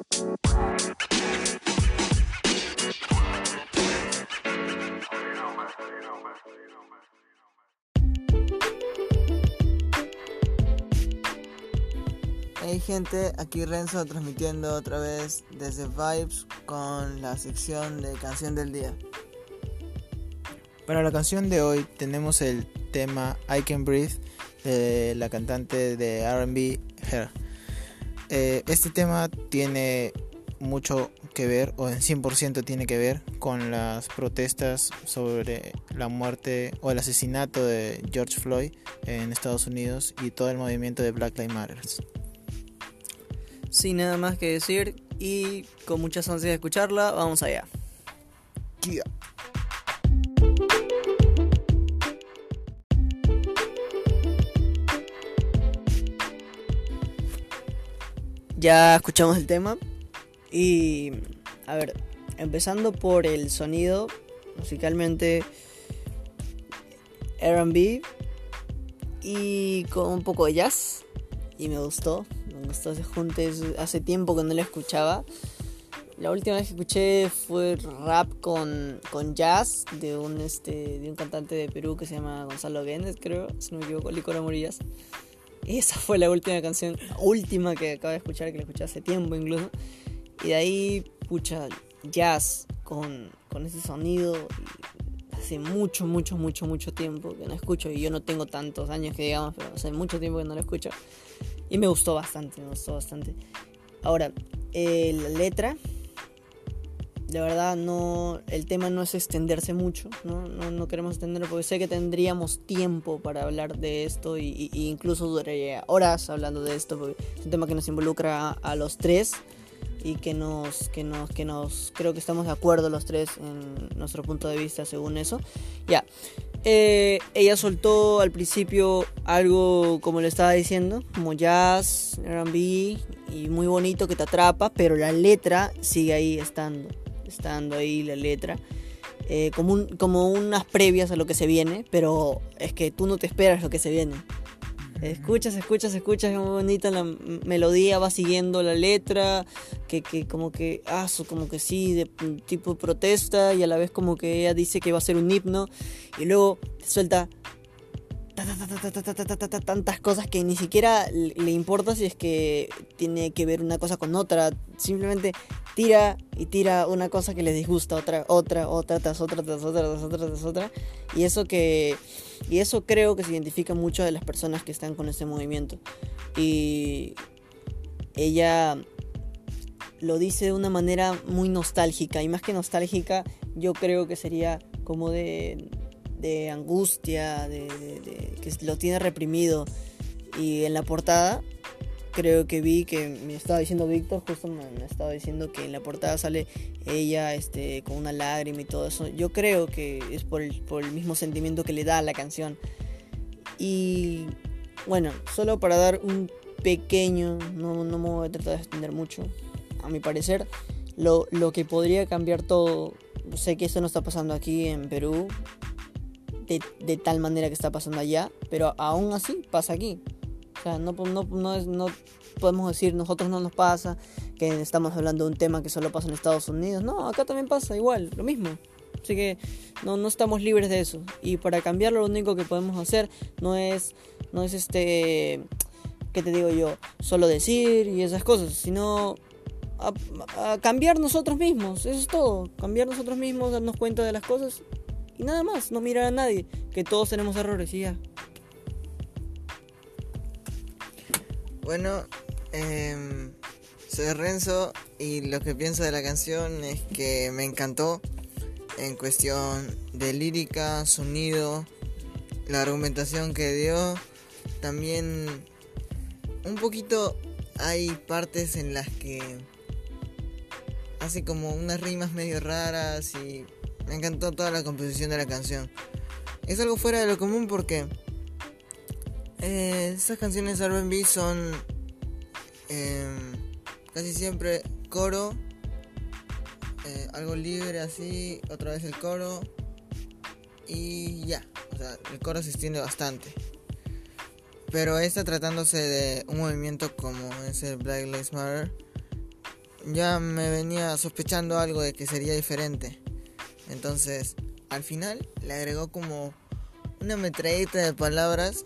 Hey gente, aquí Renzo transmitiendo otra vez desde Vibes con la sección de canción del día. Para la canción de hoy tenemos el tema I Can Breathe de la cantante de RB Her. Eh, este tema tiene mucho que ver, o en 100% tiene que ver, con las protestas sobre la muerte o el asesinato de George Floyd en Estados Unidos y todo el movimiento de Black Lives Matter. Sin nada más que decir y con muchas ansias de escucharla, vamos allá. Ya escuchamos el tema y a ver, empezando por el sonido, musicalmente R&B y con un poco de jazz y me gustó, me gustó ese junte, hace tiempo que no lo escuchaba. La última vez que escuché fue rap con, con jazz de un este de un cantante de Perú que se llama Gonzalo Guéndez, creo, si no me equivoco, Licor Morillas. Esa fue la última canción, última que acabo de escuchar, que la escuché hace tiempo incluso. Y de ahí, pucha, jazz con, con ese sonido. hace mucho, mucho, mucho, mucho tiempo que no escucho. Y yo no tengo tantos años que digamos, pero hace mucho tiempo que no lo escucho. Y me gustó bastante, me gustó bastante. Ahora, eh, la letra, de verdad no el tema no es extenderse mucho no, no, no queremos extenderlo porque sé que tendríamos tiempo para hablar de esto y, y, incluso duraría horas hablando de esto porque es un tema que nos involucra a, a, los tres y que nos que nos que nos creo que estamos de acuerdo los tres en nuestro punto de vista según eso. Ya eh, ella soltó al principio algo como le estaba diciendo como jazz R&B y muy bonito que te atrapa pero la letra sigue ahí estando estando ahí la letra. Eh, como, como unas previas a lo que se viene, pero es que tú no te esperas lo que se viene. Escuchas, escuchas, escuchas, es muy bonita la melodía, va siguiendo la letra, que, que como que, ah, como que sí, de tipo protesta, y a la vez como que ella dice que va a ser un himno, y luego suelta tantas cosas que ni siquiera le importa si es que tiene que ver una cosa con otra. Simplemente tira y tira una cosa que le disgusta, otra, otra, otra, tras otra, tras otra, tras otra, tras otra. Y eso que. Y eso creo que se identifica mucho de las personas que están con este movimiento. Y ella lo dice de una manera muy nostálgica. Y más que nostálgica, yo creo que sería como de de angustia, de, que lo tiene reprimido. Y en la portada creo que vi que me estaba diciendo Víctor, justo me, estaba diciendo que en la portada sale ella este, con una lágrima y todo eso. Yo creo que es por el, por el mismo sentimiento que le da a la canción. Y bueno, solo para dar un pequeño, no, no me voy a tratar de extender mucho, a mi parecer, lo, lo que podría cambiar todo, sé que esto no está pasando aquí en Perú, de, tal manera que está pasando allá, pero aún así pasa aquí. O sea, no, no, no, no podemos decir nosotros no nos pasa, que estamos hablando de un tema que solo pasa en Estados Unidos. No, acá también pasa igual, lo mismo. Así que no, estamos libres de eso. Y para cambiarlo lo único que podemos hacer no es, no es este, ¿qué te digo yo? Solo decir y esas cosas, sino cambiar nosotros mismos. Eso es todo. Cambiar nosotros mismos, darnos cuenta de las cosas y nada más, no mirar a nadie, que todos tenemos errores y ya. Bueno, eh, soy Renzo y lo que pienso de la canción es que me encantó en cuestión de lírica, sonido, la argumentación que dio. También un poquito hay partes en las que hace como unas rimas medio raras y me encantó toda la composición de la canción. Es algo fuera de lo común porque eh, esas canciones RB son em, casi siempre coro, eh, algo libre así, otra vez el coro y ya. O sea, el coro se extiende bastante. Pero esta tratándose de un movimiento como ese Black Lives Matter, ya me venía sospechando algo de que sería diferente. Entonces, al final le agregó como una metralleta de palabras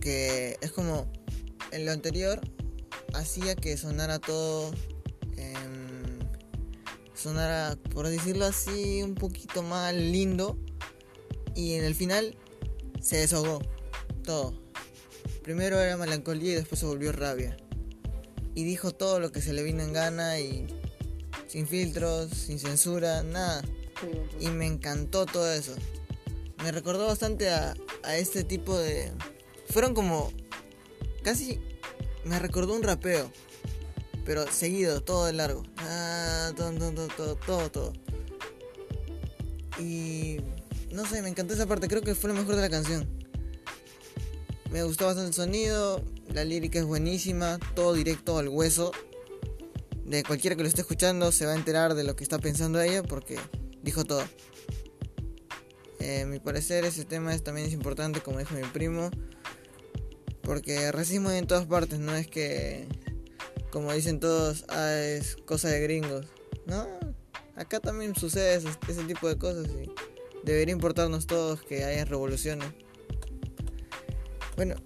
que es como en lo anterior hacía que sonara todo sonara por decirlo así un poquito más lindo. Y en el final se desahogó todo. Primero era melancolía y después se volvió rabia. Y dijo todo lo que se le vino en gana y sin filtros sin censura nada y me encantó todo eso me recordó bastante a, a este tipo de fueron como casi me recordó un rapeo, pero seguido, todo de largo. Ah, todo, todo, todo, todo, todo. Y no sé, me encantó esa parte, creo que fue lo mejor de la canción. Me gustó bastante el sonido, la lírica es buenísima, todo directo al hueso. De cualquiera que lo esté escuchando se va a enterar de lo que está pensando ella porque dijo todo. Eh, mi parecer ese tema es, también es importante, como dijo mi primo. Porque racismo hay en todas partes, no es que, como dicen todos, ah, es cosa de gringos. No, acá también sucede ese, tipo de cosas y debería importarnos todos que haya revoluciones. Bueno.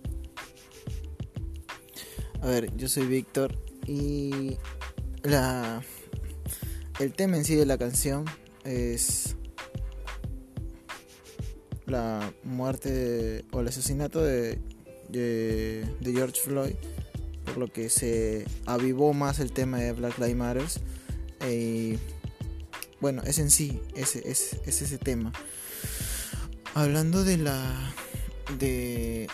A ver, yo soy Víctor y la el tema en sí de la canción es la muerte o el asesinato de de, George Floyd, por lo que se avivó más el tema de Black Lives Matter. Y bueno, es en sí, es, es, ese tema. Hablando de la, de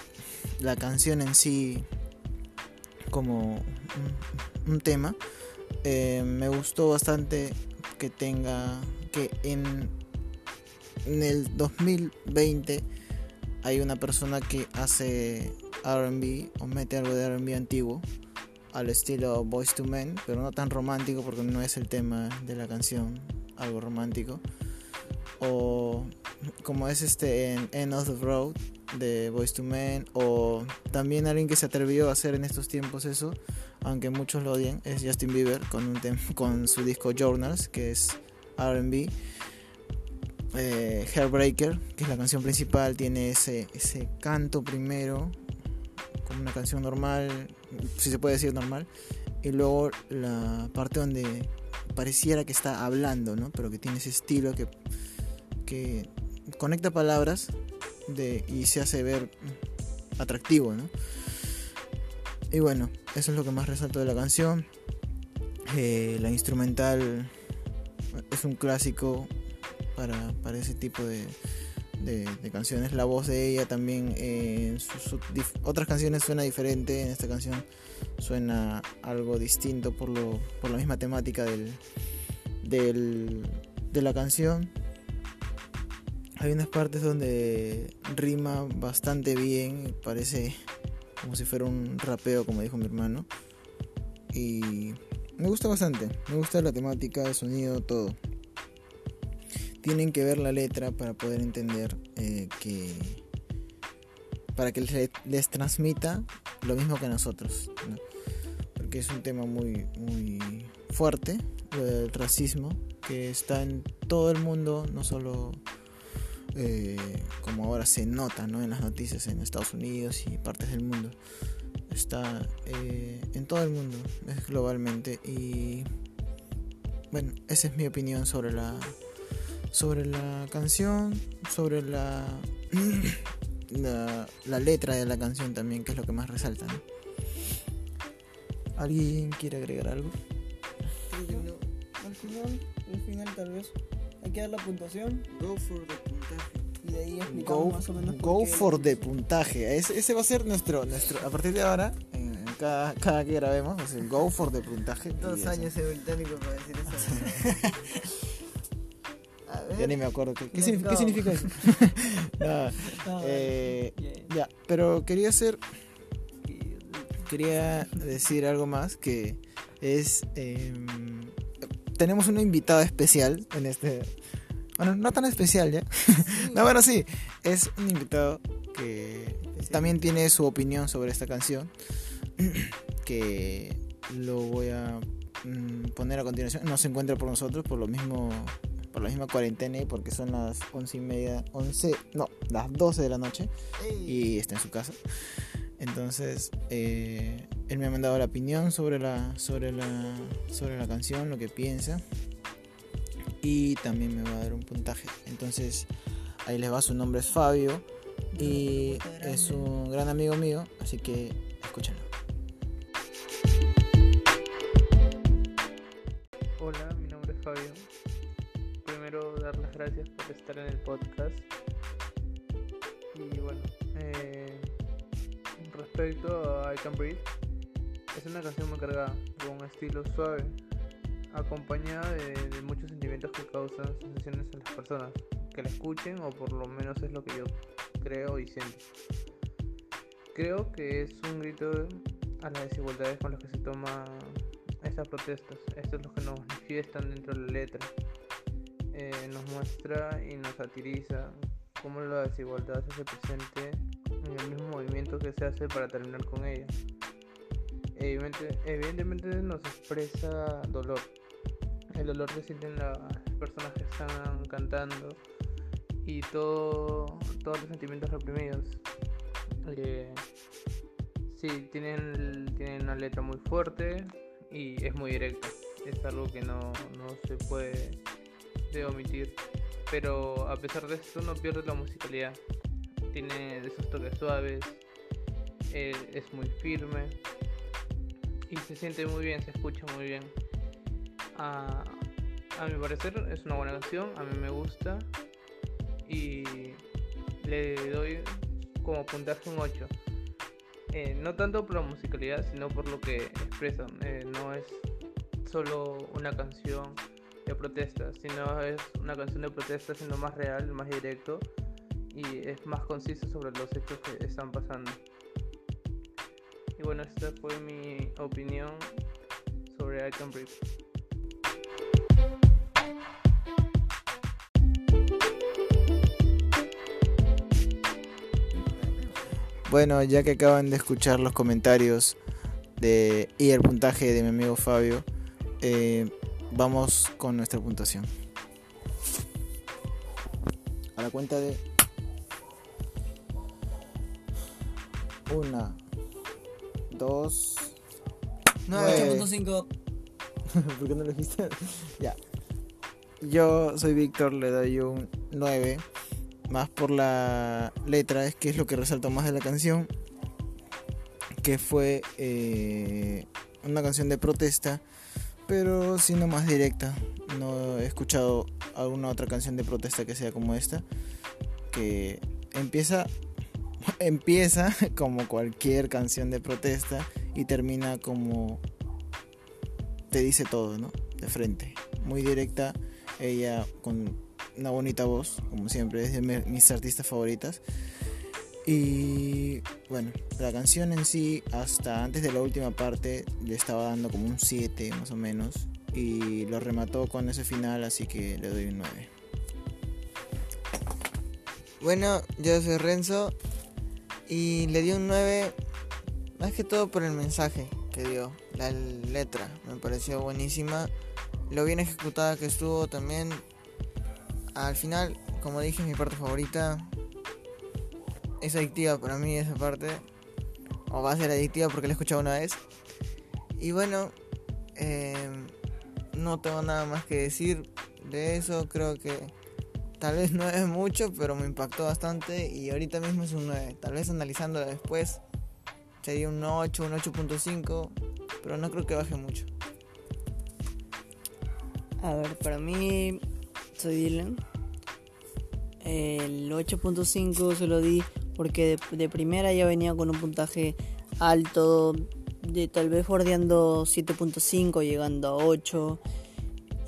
la canción en sí como un, tema, eh, me gustó bastante que tenga, que en, en el 2020 hay una persona que hace RB o mete algo de RB antiguo al estilo Boys to Men, pero no tan romántico porque no es el tema de la canción, algo romántico. O como es este en End of the Road de Boys to Men, o también alguien que se atrevió a hacer en estos tiempos eso, aunque muchos lo odian, es Justin Bieber con, un con su disco Journals, que es RB eh, Hairbreaker, que es la canción principal, tiene ese, ese canto primero, como una canción normal, si se puede decir normal, y luego la parte donde pareciera que está hablando, ¿no? pero que tiene ese estilo que, que conecta palabras y se hace ver atractivo. ¿no? Y bueno, eso es lo que más resalto de la canción. Eh, la instrumental es un clásico para, ese tipo de, canciones. La voz de ella también en otras canciones suena diferente, en esta canción suena algo distinto por, lo, por la misma temática del, del, de la canción. Hay unas partes donde rima bastante bien, parece como si fuera un rapeo, como dijo mi hermano. Y me gusta bastante, me gusta la temática, el sonido, todo. Tienen que ver la letra para poder entender eh, que para que les, transmita lo mismo que nosotros porque es un tema muy muy fuerte el racismo que está en todo el mundo no solo eh, como ahora se nota ¿no? en las noticias en Estados Unidos y partes del mundo está eh, en todo el mundo es globalmente y bueno esa es mi opinión sobre la sobre la canción, sobre la, la, letra de la canción también, que es lo que más resalta. ¿Alguien quiere agregar algo? Al final, al final tal vez hay que dar la puntuación. Go for the puntaje. Y de ahí explicamos más o menos. Go for the puntaje. Ese, ese, va a ser nuestro, nuestro. A partir de ahora, en, cada, cada que grabemos, es el go for the puntaje. Dos años en británico para decir eso. Ya ni me acuerdo. ¿Qué, qué, significa, eso? Eh, ya, pero quería hacer. Quería decir algo más que es. Em, tenemos una invitada especial en este. Bueno, no tan especial ya. no, bueno, sí. Es un invitado que también tiene su opinión sobre esta canción. que lo voy a mm, poner a continuación no se encuentra por nosotros por lo mismo por la misma cuarentena y porque son las once y media 11 no las 12 de la noche y está en su casa entonces eh, él me ha mandado la opinión sobre la sobre la sobre la canción lo que piensa y también me va a dar un puntaje entonces ahí les va su nombre es Fabio y es un gran amigo mío así que escúchenlo Hola, mi nombre es Fabio. Primero dar las gracias por estar en el podcast. Y bueno, eh, respecto a I Can Breathe, es una canción muy cargada, con un estilo suave, acompañada de, de muchos sentimientos que causan sensaciones en las personas que la escuchen, o por lo menos es lo que yo creo y siento. Creo que es un grito a las desigualdades con las que se toma estas protestas. Esto es lo que nos manifiestan dentro de la letra. Eh, nos muestra y nos satiriza cómo la desigualdad se hace presente en el mismo movimiento que se hace para terminar con ella. Evidentemente, evidentemente nos expresa dolor. El dolor que sienten las personas que están cantando y todo, todos los sentimientos reprimidos. Eh, sí, tienen, tienen una letra muy fuerte, y es muy directo. Es algo que no, no se puede de omitir. Pero a pesar de esto no pierde la musicalidad. Tiene esos toques suaves, eh, es muy firme y se siente muy bien, se escucha muy bien. A, mi parecer es una buena canción, a mí me gusta y le doy como puntaje un 8. Eh, no tanto por la musicalidad, sino por lo que expresan. Eh, no es solo una canción de protesta, sino es una canción de protesta siendo más real, más directo y es más conciso sobre los hechos que están pasando. Y bueno, esta fue mi opinión sobre I Can Breathe. Bueno, ya que acaban de escuchar los comentarios de, y el puntaje de mi amigo Fabio, eh, vamos con nuestra puntuación. A la cuenta de una, dos, 9.5. ¿Por qué no lo dijiste? ya. Yo soy Víctor, le doy un 9 más por la letra, es que es lo que resalta más de la canción, que fue eh, una canción de protesta, pero siendo más directa. No he escuchado alguna otra canción de protesta que sea como esta, que empieza empieza como cualquier canción de protesta y termina como te dice todo, ¿no? De frente, muy directa, ella con una bonita voz, como siempre, es de mis artistas favoritas. Y bueno, la canción en sí, hasta antes de la última parte, le estaba dando como un 7 más o menos. Y lo remató con ese final, así que le doy un 9. Bueno, yo soy Renzo y le di un 9 más que todo por el mensaje que dio, la letra, me pareció buenísima, lo bien ejecutada que estuvo también al final, como dije, mi parte favorita es adictiva para mí esa parte. O va a ser adictiva porque la he escuchado una vez. Y bueno, em, no tengo nada más que decir de eso. Creo que tal vez no es mucho, pero me impactó bastante. Y ahorita mismo es un 9. Tal vez analizándola después sería un 8, un 8.5. Pero no creo que baje mucho. A ver, para mí soy Dylan. El 8.5 se lo di porque de, primera ya venía con un puntaje alto, de tal vez bordeando 7.5, llegando a 8.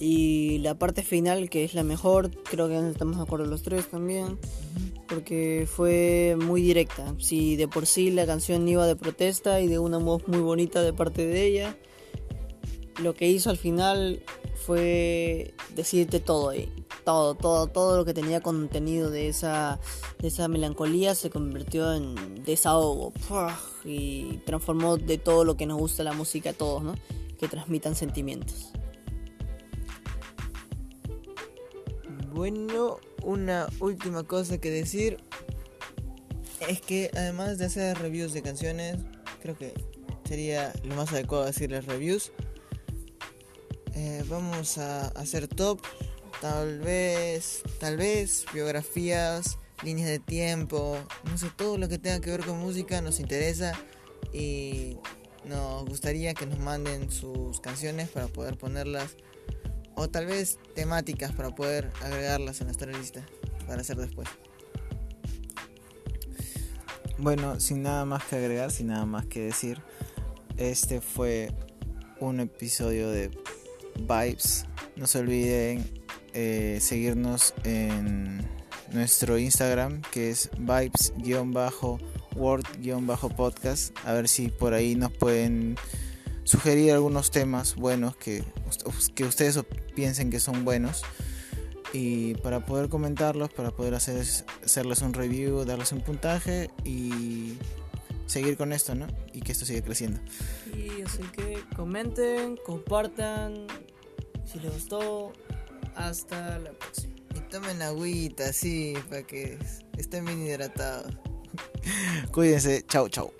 Y la parte final, que es la mejor, creo que estamos de acuerdo los tres también, porque fue muy directa. Si de por sí la canción iba de protesta y de una voz muy bonita de parte de ella, lo que hizo al final fue decirte todo ahí todo, todo, todo lo que tenía contenido de esa, de esa melancolía se convirtió en desahogo y transformó de todo lo que nos gusta la música a todos, ¿no? que transmitan sentimientos. Bueno, una última cosa que decir es que además de hacer reviews de canciones, creo que sería lo más adecuado decirles reviews. Eh, vamos a hacer top, tal vez, tal vez biografías, líneas de tiempo, no sé, todo lo que tenga que ver con música nos interesa y nos gustaría que nos manden sus canciones para poder ponerlas o tal vez temáticas para poder agregarlas a nuestra lista para hacer después. Bueno, sin nada más que agregar, sin nada más que decir, este fue un episodio de Vibes. No se olviden eh, seguirnos en nuestro Instagram que es vibes-word-podcast. A ver si por ahí nos pueden sugerir algunos temas buenos que, que ustedes piensen que son buenos y para poder comentarlos, para poder hacer, hacerles un review, darles un puntaje y seguir con esto, ¿no? Y que esto siga creciendo. Y así que comenten, compartan, si les gustó, hasta la próxima. Y tomen agüita, sí, para que estén bien hidratados. Cuídense, chao, chao.